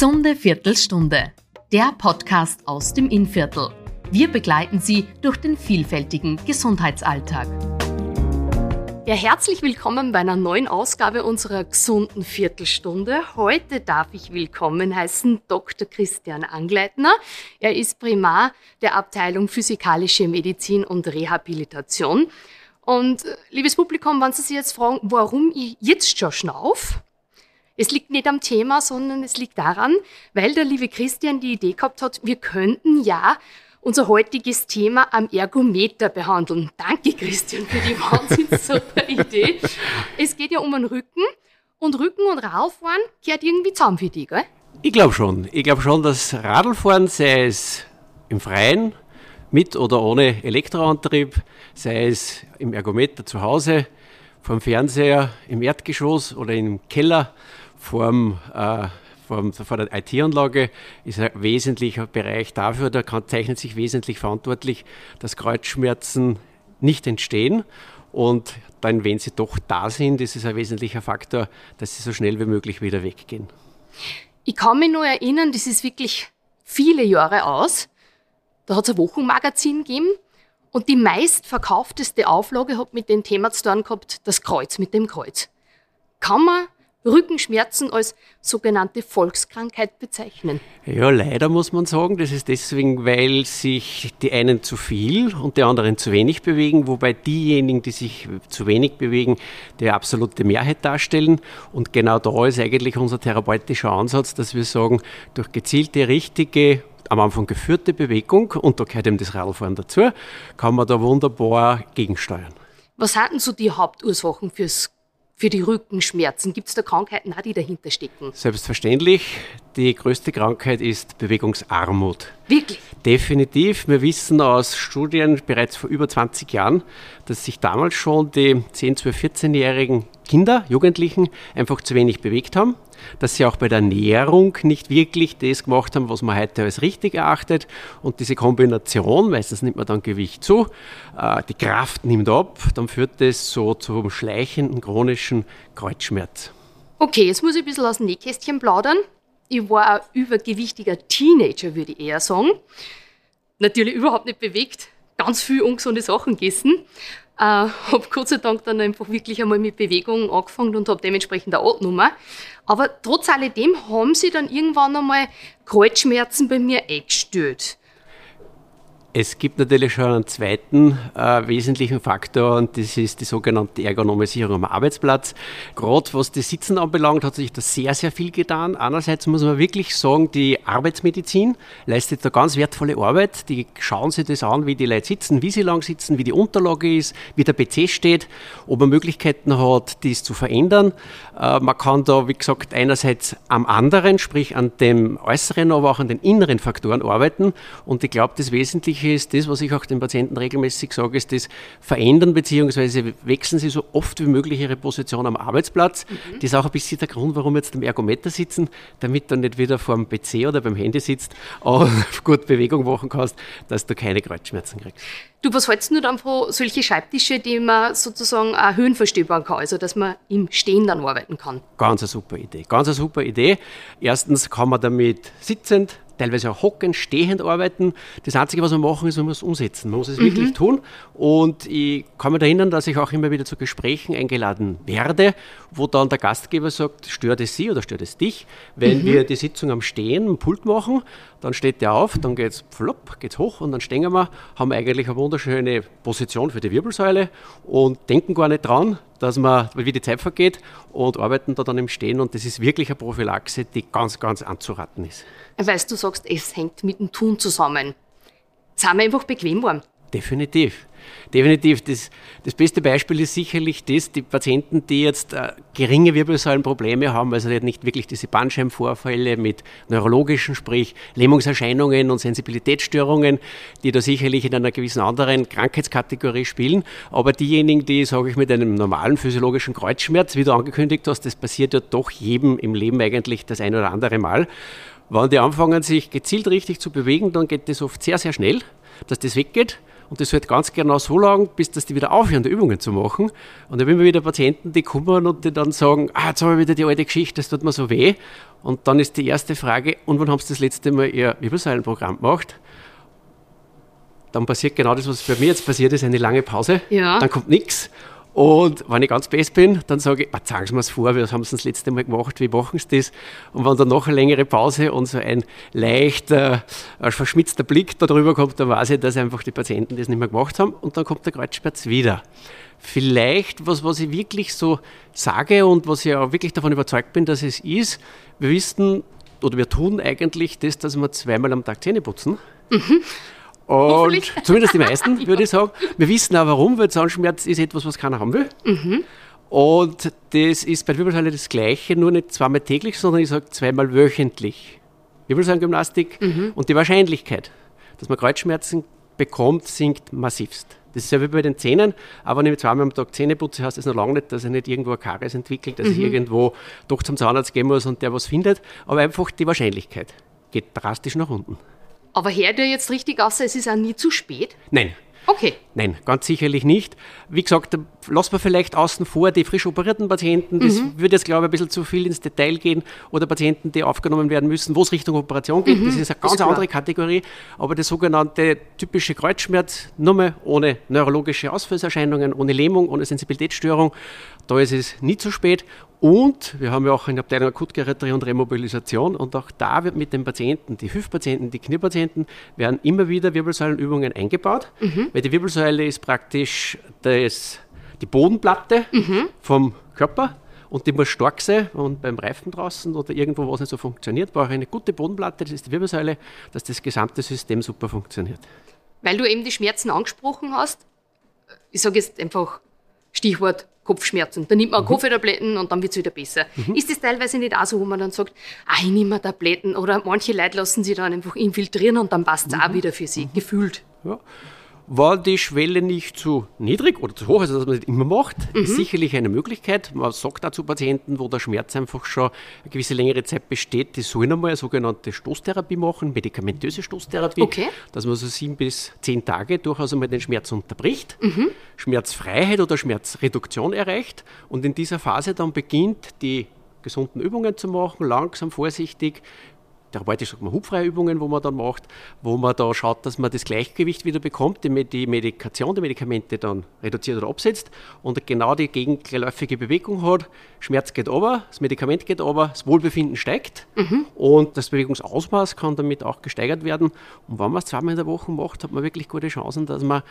Gesunde Viertelstunde, der Podcast aus dem Innviertel. Wir begleiten Sie durch den vielfältigen Gesundheitsalltag. Ja, herzlich willkommen bei einer neuen Ausgabe unserer gesunden Viertelstunde. Heute darf ich willkommen heißen Dr. Christian Angleitner. Er ist Primar der Abteilung Physikalische Medizin und Rehabilitation. Und äh, liebes Publikum, wenn Sie sich jetzt fragen, warum ich jetzt schon schnauf, es liegt nicht am Thema, sondern es liegt daran, weil der liebe Christian die Idee gehabt hat, wir könnten ja unser heutiges Thema am Ergometer behandeln. Danke, Christian, für die wahnsinnig Idee. Es geht ja um den Rücken und Rücken und Radfahren gehört irgendwie zusammen für dich, gell? Ich glaube schon. Ich glaube schon, dass Radlfahren, sei es im Freien, mit oder ohne Elektroantrieb, sei es im Ergometer zu Hause, vom Fernseher, im Erdgeschoss oder im Keller, vorm, äh, vorm, vor der IT-Anlage ist ein wesentlicher Bereich dafür, da kann, zeichnet sich wesentlich verantwortlich, dass Kreuzschmerzen nicht entstehen. Und dann, wenn sie doch da sind, ist es ein wesentlicher Faktor, dass sie so schnell wie möglich wieder weggehen. Ich kann mich nur erinnern, das ist wirklich viele Jahre aus. Da hat es ein Wochenmagazin gegeben und die meistverkaufteste Auflage hat mit dem Thema zu tun gehabt, das Kreuz mit dem Kreuz. Kann man Rückenschmerzen als sogenannte Volkskrankheit bezeichnen. Ja, leider muss man sagen, das ist deswegen, weil sich die einen zu viel und die anderen zu wenig bewegen, wobei diejenigen, die sich zu wenig bewegen, die absolute Mehrheit darstellen. Und genau da ist eigentlich unser therapeutischer Ansatz, dass wir sagen, durch gezielte, richtige am Anfang geführte Bewegung, und da gehört eben das Radfahren dazu, kann man da wunderbar gegensteuern. Was hatten so die Hauptursachen fürs für die Rückenschmerzen? Gibt es da Krankheiten, die dahinter stecken? Selbstverständlich. Die größte Krankheit ist Bewegungsarmut. Wirklich? Definitiv. Wir wissen aus Studien bereits vor über 20 Jahren, dass sich damals schon die 10, 12, 14-jährigen Kinder, Jugendlichen einfach zu wenig bewegt haben, dass sie auch bei der Ernährung nicht wirklich das gemacht haben, was man heute als richtig erachtet. Und diese Kombination, meistens nimmt man dann Gewicht zu, äh, die Kraft nimmt ab, dann führt das so zum schleichenden chronischen Kreuzschmerz. Okay, jetzt muss ich ein bisschen aus dem Nähkästchen plaudern. Ich war ein übergewichtiger Teenager, würde ich eher sagen. Natürlich überhaupt nicht bewegt, ganz viel ungesunde Sachen gegessen. Äh, habe Gott sei Dank dann einfach wirklich einmal mit Bewegung angefangen und habe dementsprechend eine Abnummer. Aber trotz alledem haben sie dann irgendwann einmal Kreuzschmerzen bei mir eingestellt. Es gibt natürlich schon einen zweiten äh, wesentlichen Faktor und das ist die sogenannte Ergonomisierung am Arbeitsplatz. Gerade was das Sitzen anbelangt, hat sich da sehr, sehr viel getan. Einerseits muss man wirklich sagen, die Arbeitsmedizin leistet da ganz wertvolle Arbeit. Die schauen sich das an, wie die Leute sitzen, wie sie lang sitzen, wie die Unterlage ist, wie der PC steht, ob man Möglichkeiten hat, dies zu verändern. Äh, man kann da, wie gesagt, einerseits am anderen, sprich an dem äußeren, aber auch an den inneren Faktoren arbeiten. Und ich glaube, das Wesentliche ist das, was ich auch den Patienten regelmäßig sage, ist das Verändern bzw. wechseln Sie so oft wie möglich Ihre Position am Arbeitsplatz. Mhm. Das ist auch ein bisschen der Grund, warum jetzt am Ergometer sitzen, damit du nicht wieder vor dem PC oder beim Handy sitzt und gut Bewegung machen kannst, dass du keine Kreuzschmerzen kriegst. Du, was hältst du dann von solchen Schreibtische, die man sozusagen auch höhenverstellbar kann, also dass man im Stehen dann arbeiten kann? Ganz eine super Idee. Ganz eine super Idee. Erstens kann man damit sitzend teilweise auch hocken, stehend arbeiten. Das Einzige, was wir machen, ist, man muss umsetzen. Man muss es mhm. wirklich tun. Und ich kann mich erinnern, dass ich auch immer wieder zu Gesprächen eingeladen werde, wo dann der Gastgeber sagt, stört es Sie oder stört es dich, wenn mhm. wir die Sitzung am Stehen, am Pult machen, dann steht der auf, dann geht es flopp, geht hoch und dann stehen wir, haben eigentlich eine wunderschöne Position für die Wirbelsäule und denken gar nicht dran, dass man, wie die Zeit vergeht und arbeiten da dann im Stehen und das ist wirklich eine Prophylaxe, die ganz, ganz anzuraten ist. Weißt du sagst, es hängt mit dem Tun zusammen. Sind wir einfach bequem worden? Definitiv. Definitiv. Das, das beste Beispiel ist sicherlich das, die Patienten, die jetzt äh, geringe Wirbelsäulenprobleme haben, also nicht wirklich diese Bandscheibenvorfälle mit neurologischen, sprich Lähmungserscheinungen und Sensibilitätsstörungen, die da sicherlich in einer gewissen anderen Krankheitskategorie spielen. Aber diejenigen, die, sage ich, mit einem normalen physiologischen Kreuzschmerz, wie du angekündigt hast, das passiert ja doch jedem im Leben eigentlich das ein oder andere Mal. Wenn die anfangen, sich gezielt richtig zu bewegen, dann geht das oft sehr, sehr schnell, dass das weggeht und das halt ganz genau so lang, bis dass die wieder aufhören, die Übungen zu machen. Und dann haben wir wieder Patienten, die kommen und die dann sagen, ah, jetzt habe ich wieder die alte Geschichte, das tut mir so weh. Und dann ist die erste Frage, und wann haben Sie das letzte Mal Ihr Wirbelsäulenprogramm gemacht? Dann passiert genau das, was bei mir jetzt passiert ist, eine lange Pause. Ja. Dann kommt nichts. Und wenn ich ganz best bin, dann sage ich, sagen Sie mir es vor, wir haben es das letzte Mal gemacht, wie machen Sie das? Und wenn dann noch eine längere Pause und so ein leichter, äh, verschmitzter Blick darüber kommt, dann weiß ich, dass einfach die Patienten das nicht mehr gemacht haben und dann kommt der Kreuzschmerz wieder. Vielleicht, was, was ich wirklich so sage und was ich auch wirklich davon überzeugt bin, dass es ist, wir wissen oder wir tun eigentlich das, dass wir zweimal am Tag Zähne putzen. Mhm. Und zumindest die meisten, würde ich sagen. Wir wissen auch warum, weil Zahnschmerz ist etwas, was keiner haben will. Mhm. Und das ist bei der Wirbelsäule das Gleiche, nur nicht zweimal täglich, sondern ich sage zweimal wöchentlich. Wirbelsäulengymnastik mhm. und die Wahrscheinlichkeit, dass man Kreuzschmerzen bekommt, sinkt massivst. Das ist ja wie bei den Zähnen, aber wenn ich zweimal am Tag Zähne putze, heißt das noch lange nicht, dass ich nicht irgendwo ein Karies entwickelt, dass mhm. ich irgendwo doch zum Zahnarzt gehen muss und der was findet, aber einfach die Wahrscheinlichkeit geht drastisch nach unten. Aber hört ihr jetzt richtig aus, es ist auch nie zu spät? Nein. Okay. Nein, ganz sicherlich nicht. Wie gesagt, lassen wir vielleicht außen vor die frisch operierten Patienten. Das mhm. würde jetzt, glaube ich, ein bisschen zu viel ins Detail gehen. Oder Patienten, die aufgenommen werden müssen, wo es Richtung Operation geht. Mhm. Das ist eine ganz ist andere Kategorie. Aber der sogenannte typische Kreuzschmerz, nur mal ohne neurologische Ausfallserscheinungen, ohne Lähmung, ohne Sensibilitätsstörung, da ist es nie zu spät. Und wir haben ja auch in der Abteilung Akutgeriatrie und Remobilisation und auch da wird mit den Patienten, die Hüftpatienten, die Kniepatienten, werden immer wieder Wirbelsäulenübungen eingebaut, mhm. weil die Wirbelsäule ist praktisch das, die Bodenplatte mhm. vom Körper und die muss stark sein und beim Reifen draußen oder irgendwo, wo es nicht so funktioniert, brauche ich eine gute Bodenplatte, das ist die Wirbelsäule, dass das gesamte System super funktioniert. Weil du eben die Schmerzen angesprochen hast, ich sage jetzt einfach Stichwort Kopfschmerzen. Dann nimmt man mhm. Kopftabletten und dann wird es wieder besser. Mhm. Ist das teilweise nicht auch so, wo man dann sagt, ah, ich nehme Tabletten oder manche Leute lassen sich dann einfach infiltrieren und dann passt es mhm. auch wieder für sie, gefühlt. Ja war die Schwelle nicht zu niedrig oder zu hoch, also dass man das immer macht, mhm. ist sicherlich eine Möglichkeit. Man sagt dazu Patienten, wo der Schmerz einfach schon eine gewisse längere Zeit besteht, die sollen einmal eine sogenannte Stoßtherapie machen, medikamentöse Stoßtherapie, okay. dass man so sieben bis zehn Tage durchaus einmal den Schmerz unterbricht, mhm. Schmerzfreiheit oder Schmerzreduktion erreicht und in dieser Phase dann beginnt, die gesunden Übungen zu machen, langsam, vorsichtig, therapeutisch sagt man hubfreie Übungen, wo man dann macht, wo man da schaut, dass man das Gleichgewicht wieder bekommt, die, die Medikation, die Medikamente dann reduziert oder absetzt und genau die gegenläufige Bewegung hat. Schmerz geht over, das Medikament geht over, das Wohlbefinden steigt mhm. und das Bewegungsausmaß kann damit auch gesteigert werden. Und wenn man es zweimal in der Woche macht, hat man wirklich gute Chancen, dass man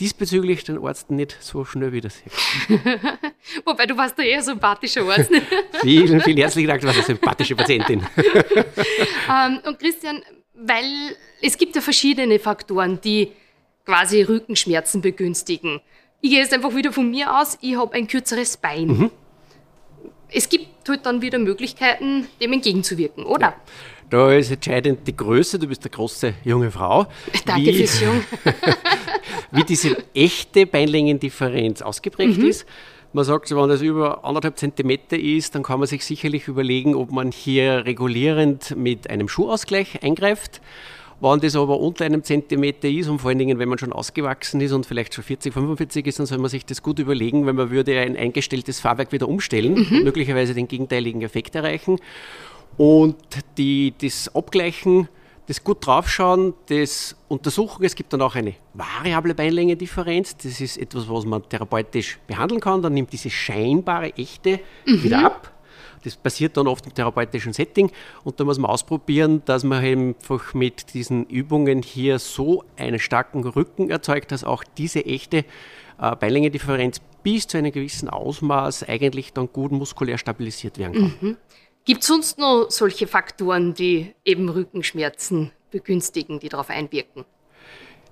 diesbezüglich den Arzt nicht so schnell wieder sieht. Wobei du warst da eher sympathischer Arzt. vielen, vielen herzlichen Dank, du warst eine sympathische Patientin. Ähm, und Christian, weil es gibt ja verschiedene Faktoren, die quasi Rückenschmerzen begünstigen. Ich gehe jetzt einfach wieder von mir aus, ich habe ein kürzeres Bein. Mhm. Es gibt halt dann wieder Möglichkeiten, dem entgegenzuwirken, oder? Ja. Da ist entscheidend die Größe, du bist eine große junge Frau. Danke wie, fürs Jung. wie diese echte Beinlängendifferenz ausgeprägt mhm. ist. Man sagt, wenn das über anderthalb Zentimeter ist, dann kann man sich sicherlich überlegen, ob man hier regulierend mit einem Schuhausgleich eingreift. Wenn das aber unter einem Zentimeter ist und vor allen Dingen, wenn man schon ausgewachsen ist und vielleicht schon 40, 45 ist, dann soll man sich das gut überlegen, weil man würde ein eingestelltes Fahrwerk wieder umstellen mhm. und möglicherweise den gegenteiligen Effekt erreichen. Und die, das Abgleichen das gut draufschauen, das untersuchen. Es gibt dann auch eine variable Beinlänge-Differenz. Das ist etwas, was man therapeutisch behandeln kann. Dann nimmt diese scheinbare echte mhm. wieder ab. Das passiert dann oft im therapeutischen Setting und da muss man ausprobieren, dass man einfach mit diesen Übungen hier so einen starken Rücken erzeugt, dass auch diese echte äh, Beinlänge-Differenz bis zu einem gewissen Ausmaß eigentlich dann gut muskulär stabilisiert werden kann. Mhm. Gibt es sonst noch solche Faktoren, die eben Rückenschmerzen begünstigen, die darauf einwirken?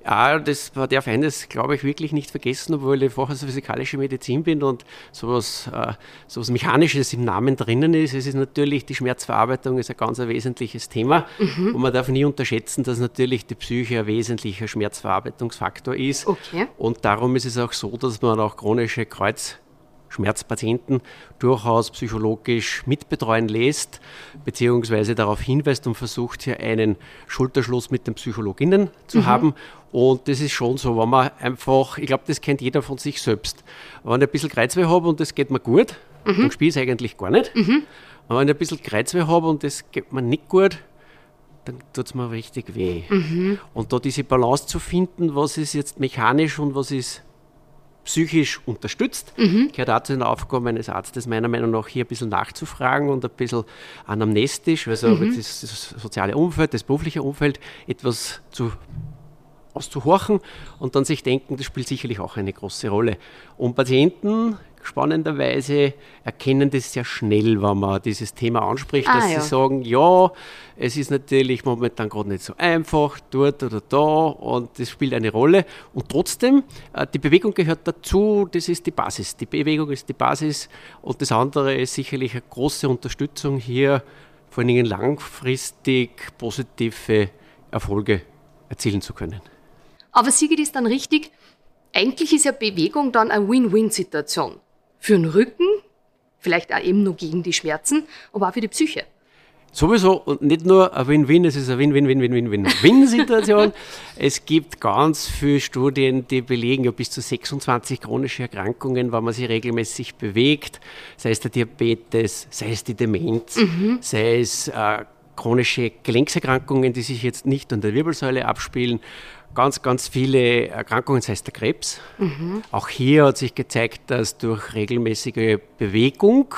Ja, das darf eines, glaube ich, wirklich nicht vergessen, obwohl ich vorher so physikalische Medizin bin und sowas, äh, sowas Mechanisches im Namen drinnen ist. Es ist natürlich die Schmerzverarbeitung ist ein ganz ein wesentliches Thema mhm. und man darf nie unterschätzen, dass natürlich die Psyche ein wesentlicher Schmerzverarbeitungsfaktor ist. Okay. Und darum ist es auch so, dass man auch chronische Kreuz Schmerzpatienten durchaus psychologisch mitbetreuen lässt, beziehungsweise darauf hinweist und versucht, hier einen Schulterschluss mit den Psychologinnen zu mhm. haben. Und das ist schon so, wenn man einfach, ich glaube, das kennt jeder von sich selbst. Wenn ich ein bisschen Kreuzweh habe und das geht mir gut, mhm. dann spiele ich es eigentlich gar nicht. Mhm. wenn ich ein bisschen Kreuzweh habe und das geht mir nicht gut, dann tut es mir richtig weh. Mhm. Und da diese Balance zu finden, was ist jetzt mechanisch und was ist psychisch unterstützt, mhm. gehört auch zu den Aufgaben eines Arztes meiner Meinung nach hier ein bisschen nachzufragen und ein bisschen anamnestisch, also mhm. das, das soziale Umfeld, das berufliche Umfeld etwas zu auszuhorchen und dann sich denken, das spielt sicherlich auch eine große Rolle. Und Patienten spannenderweise erkennen das sehr schnell, wenn man dieses Thema anspricht, ah, dass ja. sie sagen, ja, es ist natürlich momentan gerade nicht so einfach, dort oder da und das spielt eine Rolle. Und trotzdem, äh, die Bewegung gehört dazu, das ist die Basis. Die Bewegung ist die Basis und das andere ist sicherlich eine große Unterstützung hier, vor allen Dingen langfristig positive Erfolge erzielen zu können. Aber Sigrid ist dann richtig, eigentlich ist ja Bewegung dann eine Win-Win-Situation für den Rücken, vielleicht auch eben nur gegen die Schmerzen, aber auch für die Psyche. Sowieso und nicht nur ein Win-Win, es ist eine Win-Win-Win-Win-Win-Win-Situation. es gibt ganz viele Studien, die belegen ja bis zu 26 chronische Erkrankungen, wenn man sich regelmäßig bewegt, sei es der Diabetes, sei es die Demenz, mhm. sei es äh, chronische Gelenkserkrankungen, die sich jetzt nicht an der Wirbelsäule abspielen, ganz, ganz viele Erkrankungen, das heißt der Krebs. Mhm. Auch hier hat sich gezeigt, dass durch regelmäßige Bewegung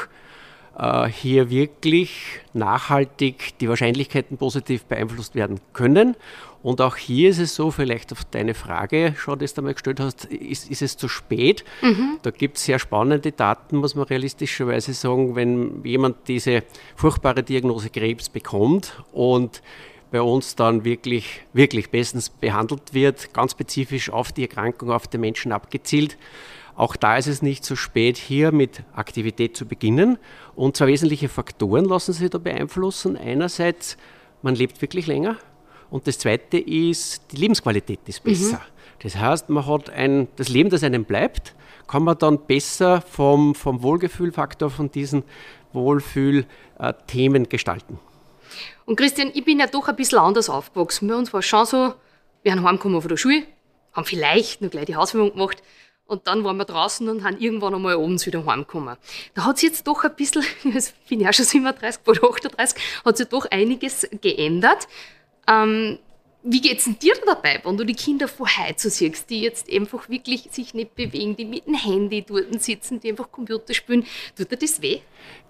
äh, hier wirklich nachhaltig die Wahrscheinlichkeiten positiv beeinflusst werden können. Und auch hier ist es so, vielleicht auf deine Frage schon, die du einmal gestellt hast, ist, ist es zu spät? Mhm. Da gibt es sehr spannende Daten, muss man realistischerweise sagen, wenn jemand diese furchtbare Diagnose Krebs bekommt und bei uns dann wirklich, wirklich bestens behandelt wird, ganz spezifisch auf die Erkrankung, auf den Menschen abgezielt. Auch da ist es nicht so spät, hier mit Aktivität zu beginnen. Und zwei wesentliche Faktoren lassen sich da beeinflussen. Einerseits, man lebt wirklich länger. Und das zweite ist, die Lebensqualität ist besser. Mhm. Das heißt, man hat ein, das Leben, das einem bleibt, kann man dann besser vom, vom Wohlgefühlfaktor von diesen Wohlfühlthemen gestalten. Und Christian, ich bin ja doch ein bisschen anders aufgewachsen. Bei uns war es schon so, wir sind heimgekommen von der Schule, haben vielleicht noch gleich die Hausführung gemacht und dann waren wir draußen und haben irgendwann einmal abends wieder heimgekommen. Da hat sich jetzt doch ein bisschen, ich bin ja schon 37 oder 38, hat sich doch einiges geändert. Ähm, wie geht es dir dabei, wenn du die Kinder vor heute siehst, die jetzt einfach wirklich sich nicht bewegen, die mit dem Handy dort sitzen, die einfach Computer spielen? Tut dir das weh?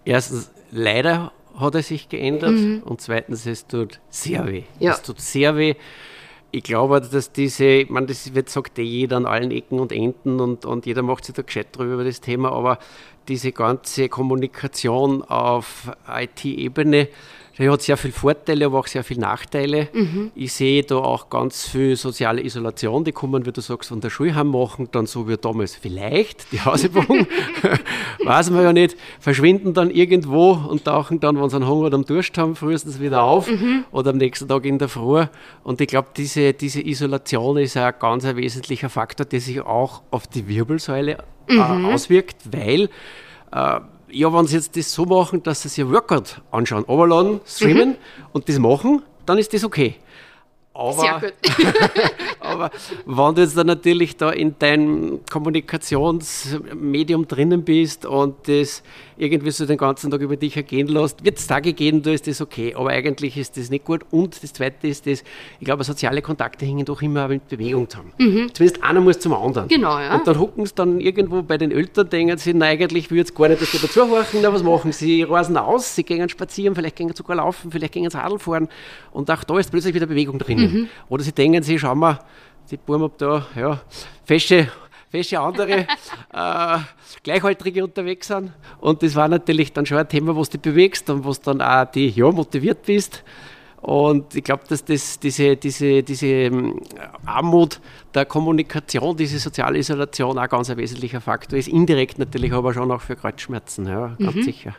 Erstens, leider hat er sich geändert mhm. und zweitens, es tut sehr weh. Ja. Es tut sehr weh. Ich glaube, dass diese, ich meine, das wird sagt eh jeder an allen Ecken und Enden und, und jeder macht sich da gescheit drüber über das Thema, aber diese ganze Kommunikation auf IT-Ebene, der hat sehr viele Vorteile, aber auch sehr viele Nachteile. Mhm. Ich sehe da auch ganz viel soziale Isolation, die kommen, wie du sagst, von der Schule heim machen, dann so wie damals vielleicht die Hausübung, weiß man ja nicht, verschwinden dann irgendwo und tauchen dann, wenn sie einen Hunger oder einen Durst haben, frühestens wieder auf mhm. oder am nächsten Tag in der Früh. Und ich glaube, diese, diese Isolation ist ein ganz ein wesentlicher Faktor, der sich auch auf die Wirbelsäule äh, mhm. auswirkt, weil äh, ja, wenn sie jetzt das so machen, dass sie sich ein Workout anschauen, runterladen, streamen mhm. und das machen, dann ist das okay. Aber, Sehr gut. aber wenn du jetzt dann natürlich da in deinem Kommunikationsmedium drinnen bist und das irgendwie so den ganzen Tag über dich ergehen lässt, wird es Tage geben, da ist das okay. Aber eigentlich ist das nicht gut. Und das Zweite ist das, ich glaube, soziale Kontakte hängen doch immer mit Bewegung zusammen. Mhm. Zumindest einer muss zum anderen. Genau, ja. Und dann hucken sie dann irgendwo bei den Eltern, denken sie, na, eigentlich würde es gar nicht, dass sie dazu horchen. Na, was machen sie? Sie reisen aus, sie gehen spazieren, vielleicht gehen sie sogar laufen, vielleicht gehen sie Radl fahren. Und auch da ist plötzlich wieder Bewegung drinnen. Mhm. Oder sie denken sich, schau mal, die Buben ob da ja, feste, feste andere äh, Gleichaltrige unterwegs sind. Und das war natürlich dann schon ein Thema, was du bewegst und was dann auch die, ja, motiviert bist. Und ich glaube, dass das, diese, diese, diese ähm, Armut der Kommunikation, diese soziale Isolation auch ganz ein wesentlicher Faktor ist. Indirekt natürlich aber schon auch für Kreuzschmerzen, ja, ganz mhm. sicher.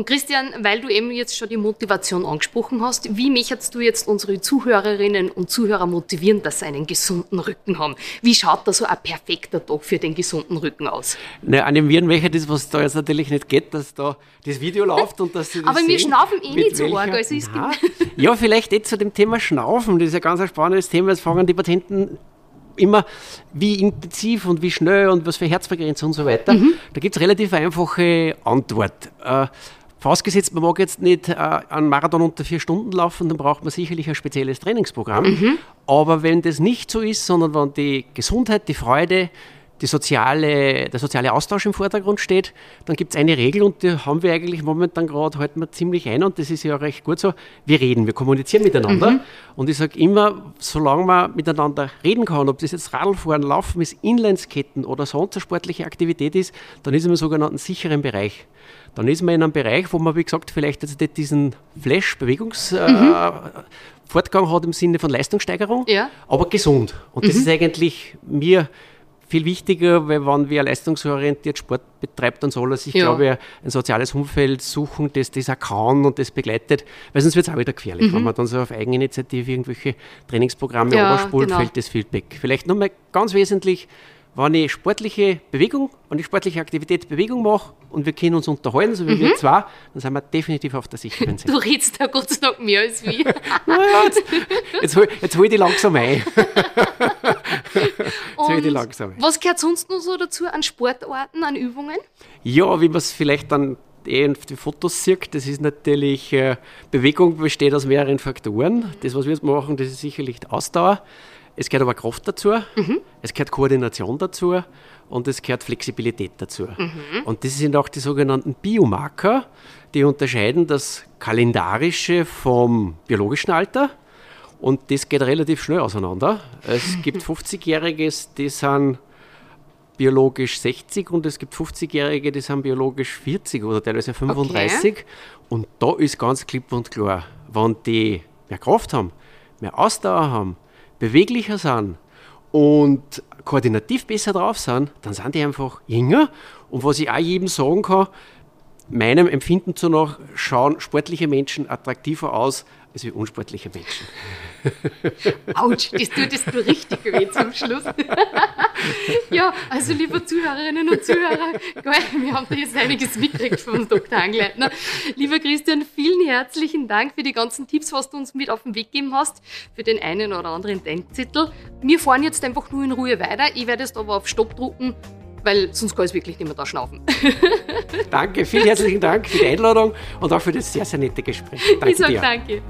Und Christian, weil du eben jetzt schon die Motivation angesprochen hast, wie möchtest du jetzt unsere Zuhörerinnen und Zuhörer motivieren, dass sie einen gesunden Rücken haben? Wie schaut da so ein perfekter Tag für den gesunden Rücken aus? Na, animieren möchte das, was da jetzt natürlich nicht geht, dass da das Video läuft und dass sie das Aber wir sehen, schnaufen eh nicht so welcher- arg. Also ja, vielleicht jetzt zu dem Thema Schnaufen. Das ist ein ganz ein spannendes Thema. Es fangen die Patienten immer, wie intensiv und wie schnell und was für Herzfrequenz und so weiter. Mhm. Da gibt es relativ einfache Antwort. Äh, Vorausgesetzt, man mag jetzt nicht äh, einen Marathon unter vier Stunden laufen, dann braucht man sicherlich ein spezielles Trainingsprogramm. Mhm. Aber wenn das nicht so ist, sondern wenn die Gesundheit, die Freude, die soziale, der soziale Austausch im Vordergrund steht, dann gibt es eine Regel und die haben wir eigentlich momentan gerade, halten wir ziemlich ein und das ist ja recht gut so. Wir reden, wir kommunizieren miteinander und ich sage immer, solange man miteinander reden kann, ob das jetzt Radlfahren, Laufen ist, Inlineskaten oder sonst eine sportliche Aktivität ist, dann ist man im sogenannten sicheren Bereich. Dann ist man in einem Bereich, wo man, wie gesagt, vielleicht jetzt nicht diesen Flash-Bewegungsfortgang hat im Sinne von Leistungssteigerung, Ja. aber gesund. Und das ist eigentlich mir viel wichtiger, weil wenn wer leistungsorientiert Sport betreibt, dann soll er sich, Ja. glaube ich, ein soziales Umfeld suchen, das das auch kann und das begleitet, weil sonst wird es auch wieder gefährlich. Wenn man dann so auf Eigeninitiative irgendwelche Trainingsprogramme Ja, überspult, genau. fällt das Feedback. Vielleicht nochmal ganz wesentlich, wenn ich sportliche Bewegung, wenn ich sportliche Aktivität Bewegung mache und wir können uns unterhalten, so wie wir zwei, dann sind wir definitiv auf der sicheren Seite. Du redest da Gott sei Dank mehr als wir. Jetzt, jetzt, hol, jetzt hol ich die langsam ein. die Und langsam ein. was gehört sonst noch so dazu an Sportarten, an Übungen? Ja, wie man es vielleicht dann eh auf die Fotos sieht, das ist natürlich, äh, Bewegung besteht aus mehreren Faktoren. Das, was wir jetzt machen, das ist sicherlich die Ausdauer. Es gehört aber Kraft dazu, es gehört Koordination dazu und es gehört Flexibilität dazu. Und das sind auch die sogenannten Biomarker, die unterscheiden das kalendarische vom biologischen Alter. Und das geht relativ schnell auseinander. Es gibt 50-Jährige, die sind biologisch 60 und es gibt 50-Jährige, die sind biologisch 40 oder teilweise 35. Und da ist ganz klipp und klar, wenn die mehr Kraft haben, mehr Ausdauer haben, beweglicher sind und koordinativ besser drauf sind, dann sind die einfach jünger. Und was ich auch jedem sagen kann, meinem Empfinden zu nach schauen sportliche Menschen attraktiver aus als wie unsportliche Menschen. Autsch, das tut es nur richtig weh zum Schluss. ja, also liebe Zuhörerinnen und Zuhörer, geil, wir haben da jetzt einiges mitgekriegt von Dr. Angleitner. Lieber Christian, vielen herzlichen Dank für die ganzen Tipps, was du uns mit auf den Weg gegeben hast, für den einen oder anderen Denkzettel. Wir fahren jetzt einfach nur in Ruhe weiter. Ich werde jetzt aber auf Stopp drucken, weil sonst kann ich wirklich nicht mehr da schnaufen. Danke, vielen herzlichen Dank für die Einladung und auch für das sehr, sehr nette Gespräch. Danke ich sage danke.